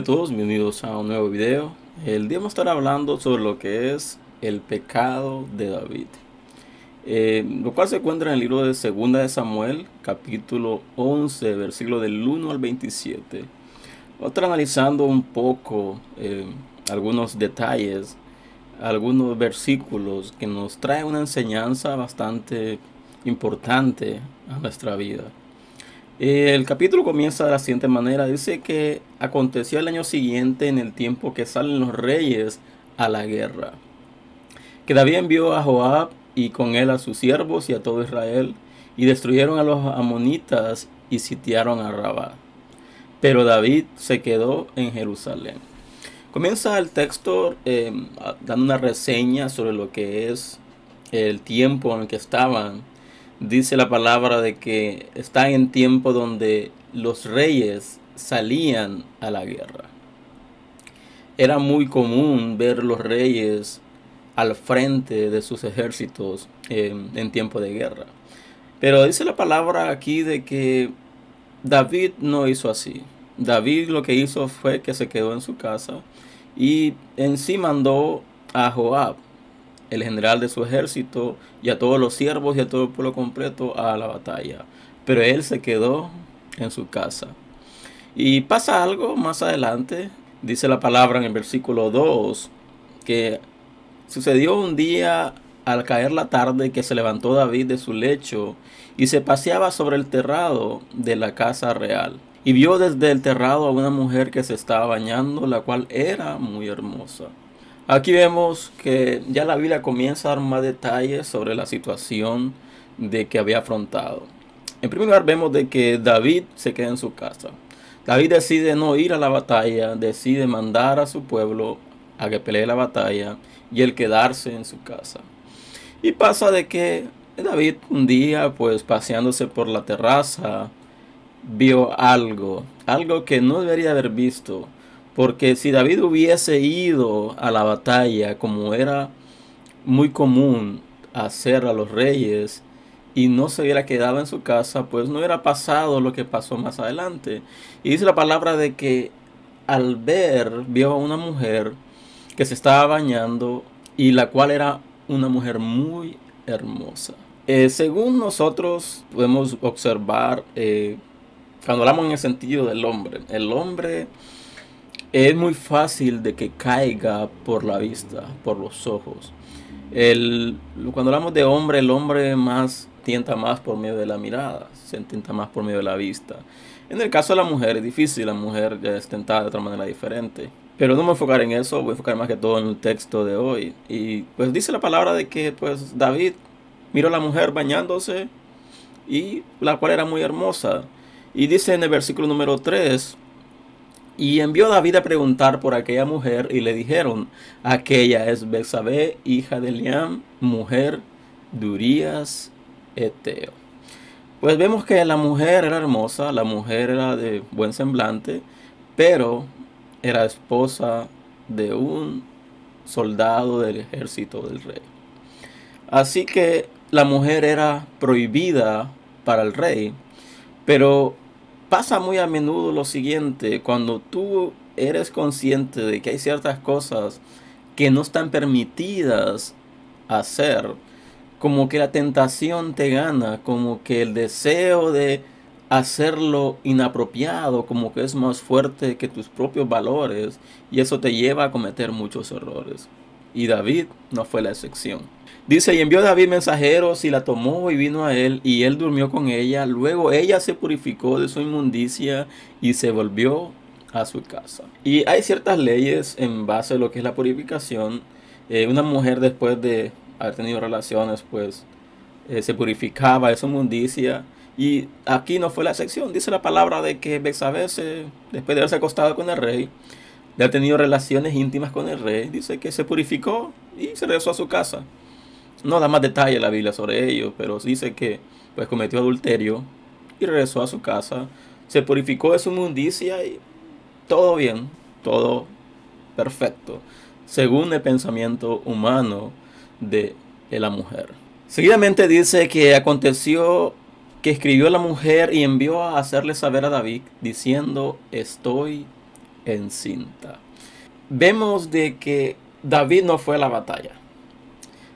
A todos, bienvenidos a un nuevo video. El día vamos a estar hablando sobre lo que es el pecado de David. Eh, lo cual se encuentra en el libro de Segunda de Samuel, capítulo 11, versículo del 1 al 27. Vamos a estar analizando un poco eh, algunos detalles, algunos versículos que nos traen una enseñanza bastante importante a nuestra vida. El capítulo comienza de la siguiente manera. Dice que aconteció el año siguiente en el tiempo que salen los reyes a la guerra. Que David envió a Joab y con él a sus siervos y a todo Israel y destruyeron a los amonitas y sitiaron a Rabá. Pero David se quedó en Jerusalén. Comienza el texto eh, dando una reseña sobre lo que es el tiempo en el que estaban dice la palabra de que está en tiempo donde los reyes salían a la guerra. Era muy común ver los reyes al frente de sus ejércitos en tiempo de guerra. Pero dice la palabra aquí de que David no hizo así. David lo que hizo fue que se quedó en su casa y en sí mandó a Joab, el general de su ejército y a todos los siervos y a todo el pueblo completo a la batalla. Pero él se quedó en su casa. Y pasa algo más adelante, dice la palabra en el versículo 2, que sucedió un día al caer la tarde que se levantó David de su lecho y se paseaba sobre el terrado de la casa real. Y vio desde el terrado a una mujer que se estaba bañando, la cual era muy hermosa. Aquí vemos que ya la Biblia comienza a dar más detalles sobre la situación de que había afrontado. En primer lugar vemos de que David se queda en su casa. David decide no ir a la batalla, decide mandar a su pueblo a que pelee la batalla y él quedarse en su casa. Y pasa de que David un día pues paseándose por la terraza vio algo, algo que no debería haber visto porque si David hubiese ido a la batalla como era muy común hacer a los reyes y no se hubiera quedado en su casa, pues no hubiera pasado lo que pasó más adelante. Y dice la palabra de que al ver, vio a una mujer que se estaba bañando y la cual era una mujer muy hermosa. Eh, según nosotros podemos observar, eh, cuando hablamos en el sentido del hombre, el hombre es muy fácil de que caiga por la vista, por los ojos. El, cuando hablamos de hombre, el hombre más tienta más por medio de la mirada, se tienta más por medio de la vista. En el caso de la mujer es difícil, la mujer es tentada de otra manera diferente. Pero no me voy a enfocar en eso, voy a enfocar más que todo en el texto de hoy. Y pues dice la palabra de que pues David miró a la mujer bañándose y la cual era muy hermosa. Y dice en el versículo número 3, y envió David a preguntar por aquella mujer y le dijeron, aquella es Betsabé, hija de Liam, mujer de Urias Eteo. Pues vemos que la mujer era hermosa, la mujer era de buen semblante, pero era esposa de un soldado del ejército del rey. Así que la mujer era prohibida para el rey, pero pasa muy a menudo lo siguiente, cuando tú eres consciente de que hay ciertas cosas que no están permitidas hacer, como que la tentación te gana, como que el deseo de hacerlo inapropiado, como que es más fuerte que tus propios valores y eso te lleva a cometer muchos errores. Y David no fue la excepción. Dice, y envió David mensajeros y la tomó y vino a él y él durmió con ella. Luego ella se purificó de su inmundicia y se volvió a su casa. Y hay ciertas leyes en base a lo que es la purificación. Eh, una mujer después de haber tenido relaciones, pues eh, se purificaba de su inmundicia. Y aquí no fue la excepción. Dice la palabra de que Bexabé, después de haberse acostado con el rey, de tenido relaciones íntimas con el rey, dice que se purificó y se regresó a su casa. No da más detalle la Biblia sobre ello, pero dice que pues cometió adulterio y regresó a su casa, se purificó de su mundicia y todo bien, todo perfecto, según el pensamiento humano de la mujer. Seguidamente dice que aconteció que escribió la mujer y envió a hacerle saber a David diciendo estoy encinta. Vemos de que David no fue a la batalla.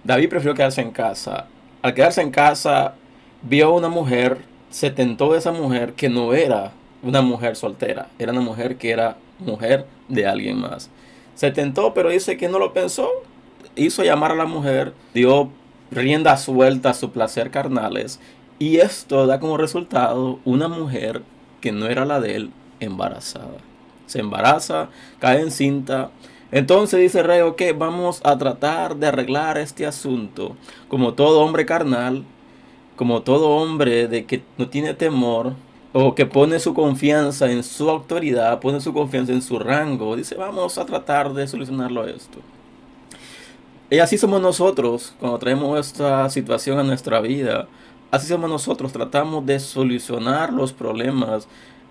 David prefirió quedarse en casa. Al quedarse en casa vio a una mujer, se tentó de esa mujer que no era una mujer soltera, era una mujer que era mujer de alguien más. Se tentó, pero dice que no lo pensó. Hizo llamar a la mujer, dio rienda suelta a su placer carnales y esto da como resultado una mujer que no era la de él embarazada. Se embaraza, cae en cinta. Entonces dice el rey, ok, vamos a tratar de arreglar este asunto. Como todo hombre carnal, como todo hombre de que no tiene temor, o que pone su confianza en su autoridad, pone su confianza en su rango, dice, vamos a tratar de solucionarlo esto. Y así somos nosotros cuando traemos esta situación a nuestra vida. Así somos nosotros, tratamos de solucionar los problemas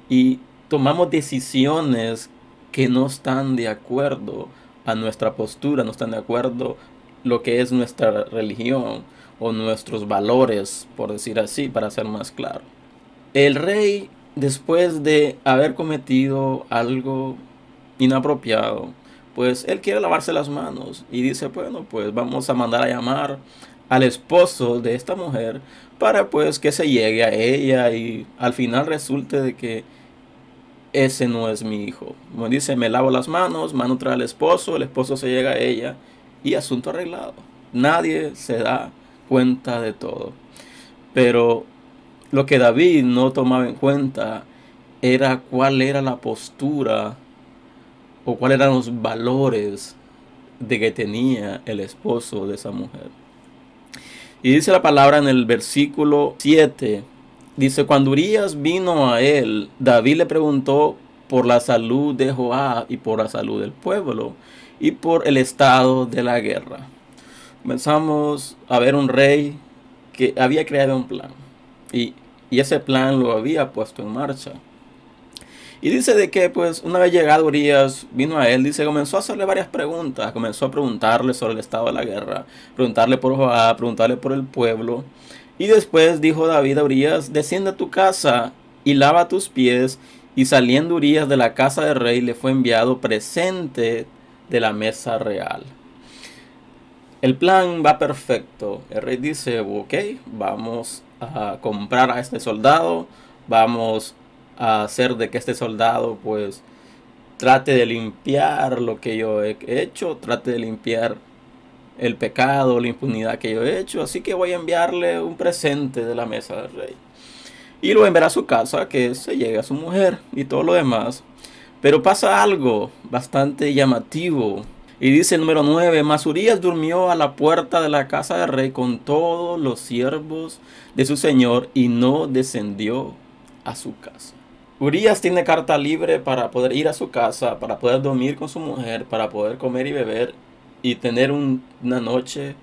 y tomamos decisiones que no están de acuerdo a nuestra postura, no están de acuerdo lo que es nuestra religión o nuestros valores, por decir así, para ser más claro. El rey, después de haber cometido algo inapropiado, pues él quiere lavarse las manos y dice, bueno, pues vamos a mandar a llamar al esposo de esta mujer para pues que se llegue a ella y al final resulte de que ese no es mi hijo. Como dice, me lavo las manos, mano trae al esposo, el esposo se llega a ella y asunto arreglado. Nadie se da cuenta de todo. Pero lo que David no tomaba en cuenta era cuál era la postura o cuáles eran los valores de que tenía el esposo de esa mujer. Y dice la palabra en el versículo 7, dice, cuando Urias vino a él, David le preguntó por la salud de Joab y por la salud del pueblo y por el estado de la guerra. Comenzamos a ver un rey que había creado un plan y, y ese plan lo había puesto en marcha. Y dice de que pues una vez llegado Urias, vino a él, dice, comenzó a hacerle varias preguntas, comenzó a preguntarle sobre el estado de la guerra, preguntarle por Joab, preguntarle por el pueblo. Y después dijo David a Urias, desciende a tu casa y lava tus pies. Y saliendo Urias de la casa del rey, le fue enviado presente de la mesa real. El plan va perfecto. El rey dice, ok, vamos a comprar a este soldado, vamos a hacer de que este soldado pues trate de limpiar lo que yo he hecho, trate de limpiar el pecado, la impunidad que yo he hecho, así que voy a enviarle un presente de la mesa del rey. Y lo enviará a su casa, que se llegue a su mujer y todo lo demás. Pero pasa algo bastante llamativo. Y dice el número 9, Masurías durmió a la puerta de la casa del rey con todos los siervos de su señor y no descendió a su casa. Urias tiene carta libre para poder ir a su casa, para poder dormir con su mujer, para poder comer y beber y tener una noche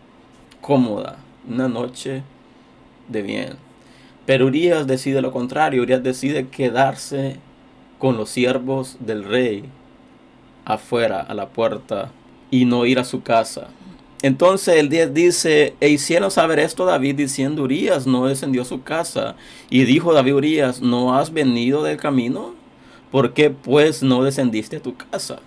cómoda, una noche de bien. Pero Urias decide lo contrario, Urias decide quedarse con los siervos del rey afuera, a la puerta, y no ir a su casa. Entonces el 10 dice, e hicieron saber esto David diciendo, Urias no descendió a su casa. Y dijo David Urias, ¿no has venido del camino? ¿Por qué pues no descendiste a tu casa?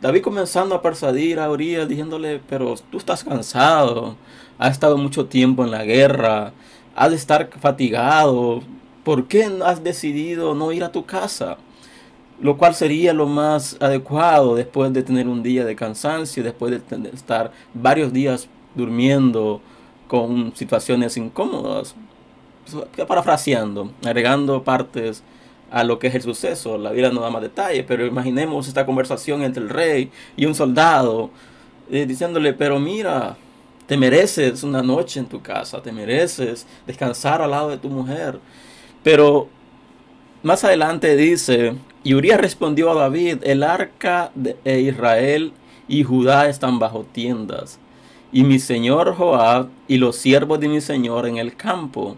David comenzando a persuadir a Urias diciéndole, pero tú estás cansado, has estado mucho tiempo en la guerra, has de estar fatigado, ¿por qué has decidido no ir a tu casa? lo cual sería lo más adecuado después de tener un día de cansancio, después de estar varios días durmiendo con situaciones incómodas. Parafraseando, agregando partes a lo que es el suceso. La vida no da más detalles, pero imaginemos esta conversación entre el rey y un soldado, eh, diciéndole, pero mira, te mereces una noche en tu casa, te mereces descansar al lado de tu mujer. Pero más adelante dice, y Urias respondió a David, el arca de Israel y Judá están bajo tiendas, y mi señor Joab y los siervos de mi señor en el campo.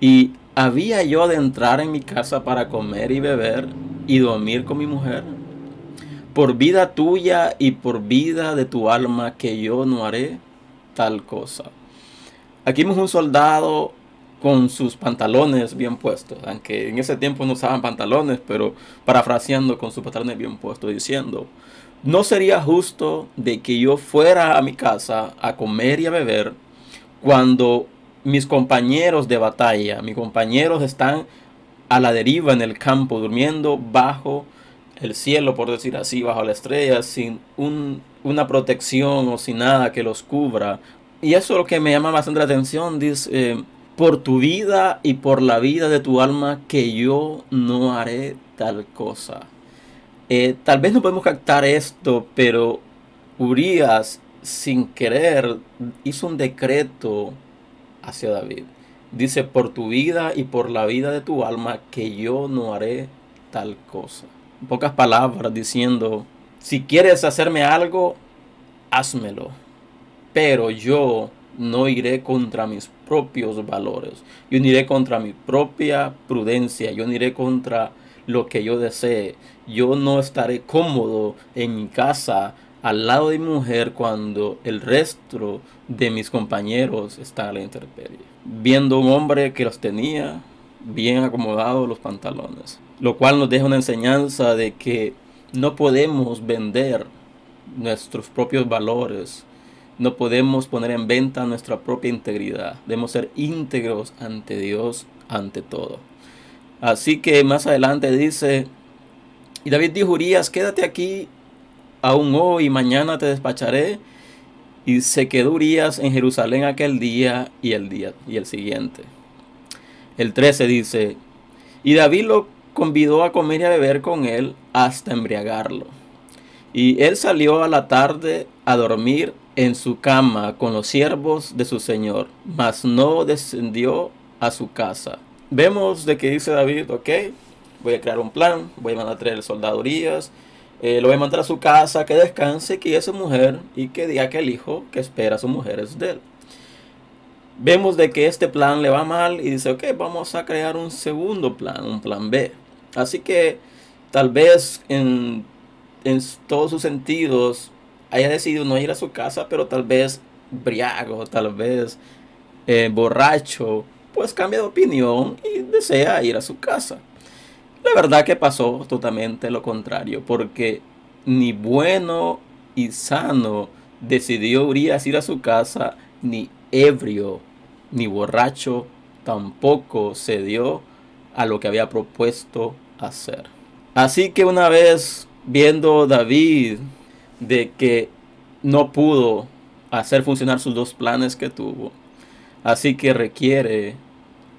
Y había yo de entrar en mi casa para comer y beber y dormir con mi mujer. Por vida tuya y por vida de tu alma que yo no haré tal cosa. Aquí vemos un soldado con sus pantalones bien puestos, aunque en ese tiempo no usaban pantalones, pero parafraseando con sus pantalones bien puestos, diciendo, no sería justo de que yo fuera a mi casa a comer y a beber cuando mis compañeros de batalla, mis compañeros están a la deriva en el campo, durmiendo bajo el cielo, por decir así, bajo la estrella, sin una protección o sin nada que los cubra. Y eso es lo que me llama bastante la atención, dice, eh, por tu vida y por la vida de tu alma, que yo no haré tal cosa. Eh, tal vez no podemos captar esto, pero Urias, sin querer, hizo un decreto hacia David. Dice, por tu vida y por la vida de tu alma, que yo no haré tal cosa. En pocas palabras, diciendo, si quieres hacerme algo, házmelo. Pero yo no iré contra mis propios valores. Yo no iré contra mi propia prudencia. Yo no iré contra lo que yo desee. Yo no estaré cómodo en mi casa al lado de mi mujer cuando el resto de mis compañeros están a la intemperie. Viendo un hombre que los tenía bien acomodados los pantalones. Lo cual nos deja una enseñanza de que no podemos vender nuestros propios valores. No podemos poner en venta nuestra propia integridad. Debemos ser íntegros ante Dios, ante todo. Así que más adelante dice, y David dijo, Urias, quédate aquí aún hoy, mañana te despacharé. Y se quedó Urias en Jerusalén aquel día y el día y el siguiente. El 13 dice, y David lo convidó a comer y a beber con él hasta embriagarlo. Y él salió a la tarde a dormir en su cama con los siervos de su señor, mas no descendió a su casa. Vemos de que dice David, ok, voy a crear un plan, voy a mandar a traer soldadurías, eh, lo voy a mandar a su casa, que descanse, que es su mujer y que diga que el hijo que espera a su mujer es de él. Vemos de que este plan le va mal y dice, ok, vamos a crear un segundo plan, un plan B. Así que tal vez en, en todos sus sentidos haya decidido no ir a su casa, pero tal vez briago, tal vez eh, borracho, pues cambia de opinión y desea ir a su casa. La verdad que pasó totalmente lo contrario, porque ni bueno y sano decidió Urias ir a su casa, ni ebrio, ni borracho tampoco cedió a lo que había propuesto hacer. Así que una vez viendo David de que no pudo hacer funcionar sus dos planes que tuvo, así que requiere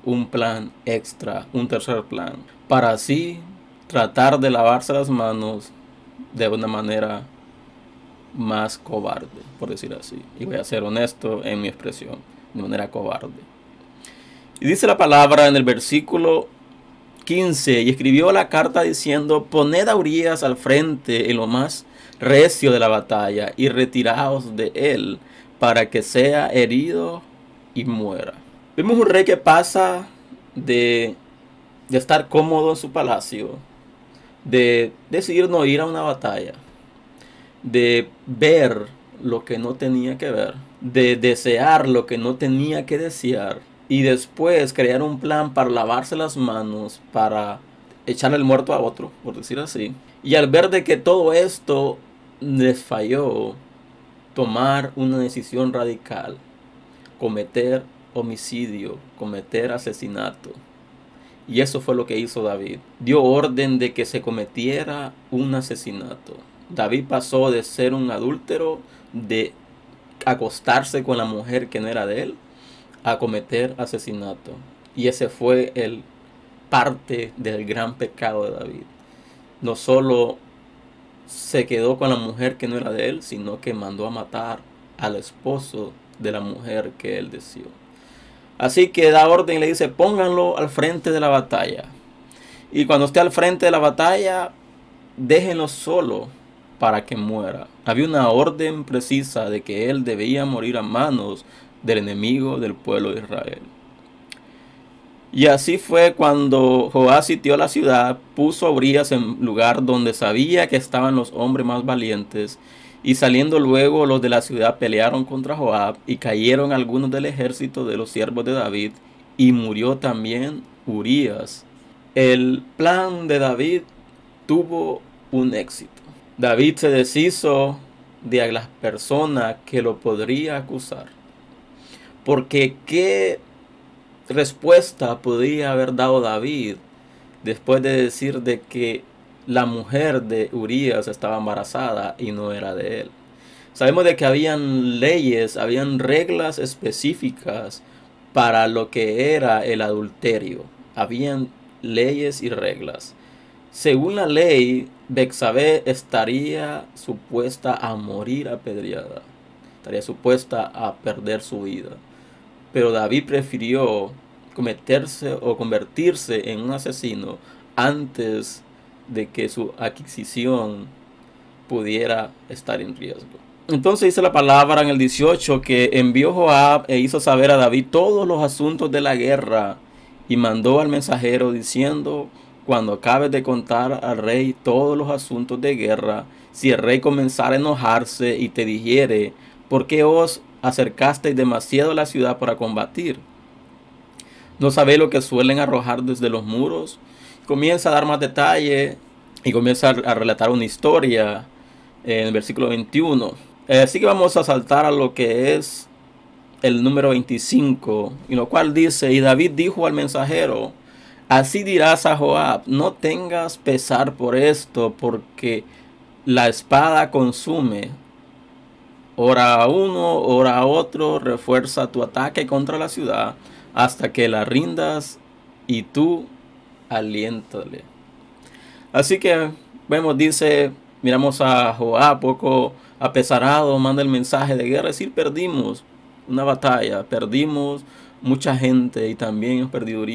un plan extra, un tercer plan, para así tratar de lavarse las manos de una manera más cobarde, por decir así. Y voy a ser honesto en mi expresión, de manera cobarde. Y dice la palabra en el versículo 15, y escribió la carta diciendo, poned a Urias al frente en lo más recio de la batalla y retiraos de él para que sea herido y muera. Vemos un rey que pasa de, de estar cómodo en su palacio, de decidir no ir a una batalla, de ver lo que no tenía que ver, de desear lo que no tenía que desear y después crear un plan para lavarse las manos, para echarle el muerto a otro, por decir así. Y al ver de que todo esto les falló, tomar una decisión radical, cometer homicidio, cometer asesinato. Y eso fue lo que hizo David. Dio orden de que se cometiera un asesinato. David pasó de ser un adúltero, de acostarse con la mujer que no era de él, a cometer asesinato. Y ese fue el parte del gran pecado de David. No solo se quedó con la mujer que no era de él, sino que mandó a matar al esposo de la mujer que él deseó. Así que da orden y le dice, pónganlo al frente de la batalla. Y cuando esté al frente de la batalla, déjenlo solo para que muera. Había una orden precisa de que él debía morir a manos del enemigo del pueblo de Israel. Y así fue cuando Joás sitió la ciudad, puso a Urias en lugar donde sabía que estaban los hombres más valientes Y saliendo luego los de la ciudad pelearon contra Joab y cayeron algunos del ejército de los siervos de David y murió también Urías. El plan de David tuvo un éxito. David se deshizo de las personas que lo podría acusar. Porque qué respuesta podría haber dado David después de decir de que la mujer de Urias estaba embarazada y no era de él. Sabemos de que habían leyes, habían reglas específicas para lo que era el adulterio. Habían leyes y reglas. Según la ley, Bexabé estaría supuesta a morir apedreada. Estaría supuesta a perder su vida. Pero David prefirió cometerse o convertirse en un asesino antes de que su adquisición pudiera estar en riesgo. Entonces dice la palabra en el 18 que envió Joab e hizo saber a David todos los asuntos de la guerra y mandó al mensajero diciendo, cuando acabes de contar al rey todos los asuntos de guerra, si el rey comenzara a enojarse y te dijere, ¿por qué os acercasteis demasiado a la ciudad para combatir? ¿No sabéis lo que suelen arrojar desde los muros? Comienza a dar más detalle y comienza a relatar una historia en el versículo 21. Eh, así que vamos a saltar a lo que es el número 25, y lo cual dice, y David dijo al mensajero, así dirás a Joab, no tengas pesar por esto, porque la espada consume. Ora a uno, ora a otro, refuerza tu ataque contra la ciudad hasta que la rindas y tú aliéntale. Así que vemos, dice, miramos a Joab poco apesarado, manda el mensaje de guerra, es decir, perdimos una batalla, perdimos mucha gente y también perdido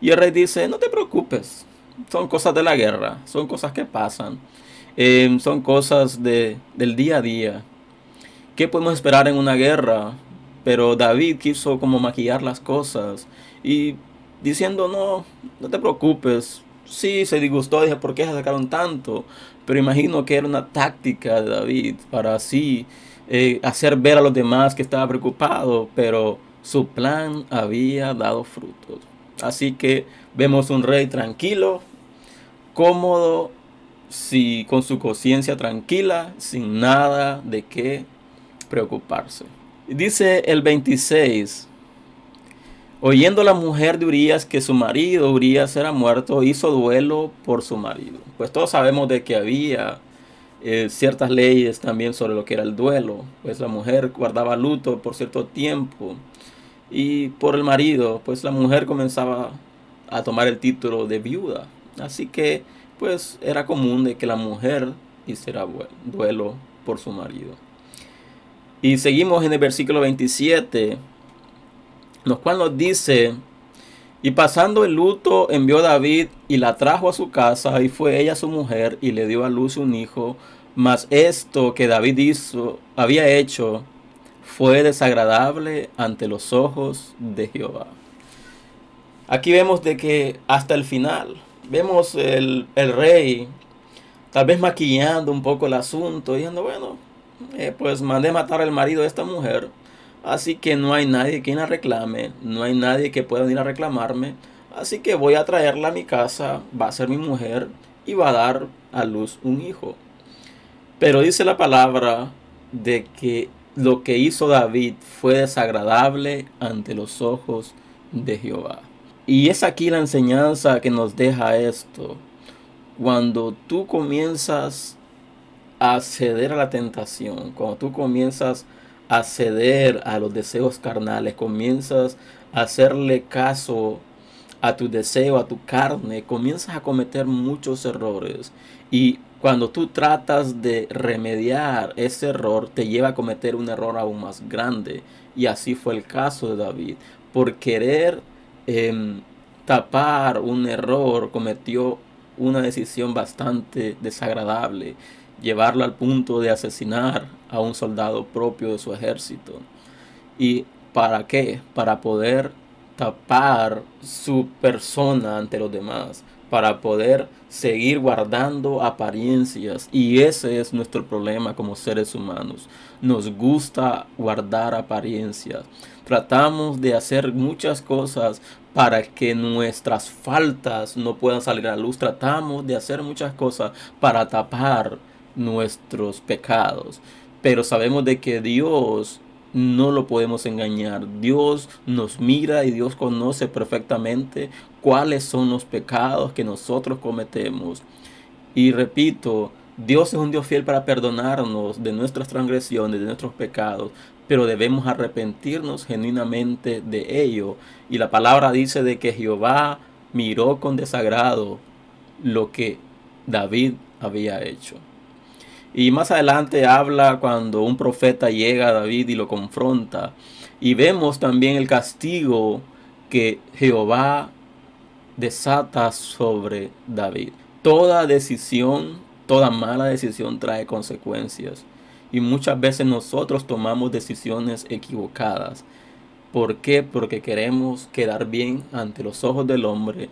Y el rey dice, no te preocupes, son cosas de la guerra, son cosas que pasan, em, son cosas de, del día a día. ¿Qué podemos esperar en una guerra? Pero David quiso como maquillar las cosas y diciendo, no, no te preocupes. Sí, se disgustó, dije, ¿por qué se sacaron tanto? Pero imagino que era una táctica de David para así eh, hacer ver a los demás que estaba preocupado, pero su plan había dado frutos. Así que vemos un rey tranquilo, cómodo, si, con su conciencia tranquila, sin nada de qué preocuparse. Dice el 26, oyendo la mujer de Urias que su marido Urias era muerto, hizo duelo por su marido. Pues todos sabemos de que había eh, ciertas leyes también sobre lo que era el duelo. Pues la mujer guardaba luto por cierto tiempo y por el marido, pues la mujer comenzaba a tomar el título de viuda. Así que pues era común de que la mujer hiciera duelo por su marido. Y seguimos en el versículo 27, lo cual nos dice, y pasando el luto envió David y la trajo a su casa y fue ella su mujer y le dio a luz un hijo. Mas esto que David hizo, había hecho fue desagradable ante los ojos de Jehová. Aquí vemos de que hasta el final, vemos el, el rey tal vez maquillando un poco el asunto, diciendo, bueno, eh, pues mandé matar al marido de esta mujer Así que no hay nadie quien la reclame, no hay nadie que pueda venir a reclamarme. Así que voy a traerla a mi casa, va a ser mi mujer y va a dar a luz un hijo. Pero dice la palabra de que lo que hizo David fue desagradable ante los ojos de Jehová. Y es aquí la enseñanza que nos deja esto. Cuando tú comienzas a ceder a la tentación, cuando tú comienzas a a ceder a los deseos carnales, comienzas a hacerle caso a tu deseo, a tu carne, comienzas a cometer muchos errores. Y cuando tú tratas de remediar ese error, te lleva a cometer un error aún más grande. Y así fue el caso de David. Por querer em, tapar un error, cometió una decisión bastante desagradable llevarlo al punto de asesinar a un soldado propio de su ejército. ¿Y para qué? Para poder tapar su persona ante los demás, para poder seguir guardando apariencias. Y ese es nuestro problema como seres humanos. Nos gusta guardar apariencias. Tratamos de hacer muchas cosas para que nuestras faltas no puedan salir a la luz. Tratamos de hacer muchas cosas para tapar nuestros pecados. Pero sabemos de que Dios no lo podemos engañar. Dios nos mira y Dios conoce perfectamente cuáles son los pecados que nosotros cometemos. Y repito, Dios es un Dios fiel para perdonarnos de nuestras transgresiones, de nuestros pecados, pero debemos arrepentirnos genuinamente de ello. Y la palabra dice de que Jehová miró con desagrado lo que David había hecho. Y más adelante habla cuando un profeta llega a David y lo confronta. Y vemos también el castigo que Jehová desata sobre David. Toda decisión, toda mala decisión trae consecuencias. Y muchas veces nosotros tomamos decisiones equivocadas. ¿Por qué? Porque queremos quedar bien ante los ojos del hombre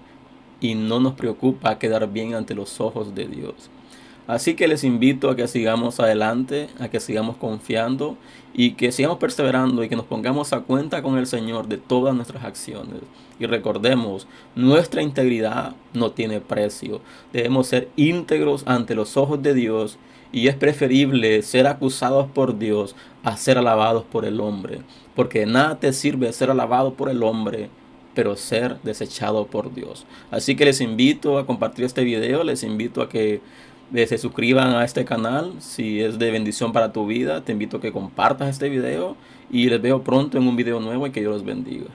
y no nos preocupa quedar bien ante los ojos de Dios. Así que les invito a que sigamos adelante, a que sigamos confiando y que sigamos perseverando y que nos pongamos a cuenta con el Señor de todas nuestras acciones. Y recordemos, nuestra integridad no tiene precio. Debemos ser íntegros ante los ojos de Dios y es preferible ser acusados por Dios a ser alabados por el hombre. Porque nada te sirve ser alabado por el hombre pero ser desechado por Dios. Así que les invito a compartir este video, les invito a que se suscriban a este canal. Si es de bendición para tu vida, te invito a que compartas este video y les veo pronto en un video nuevo y que Dios los bendiga.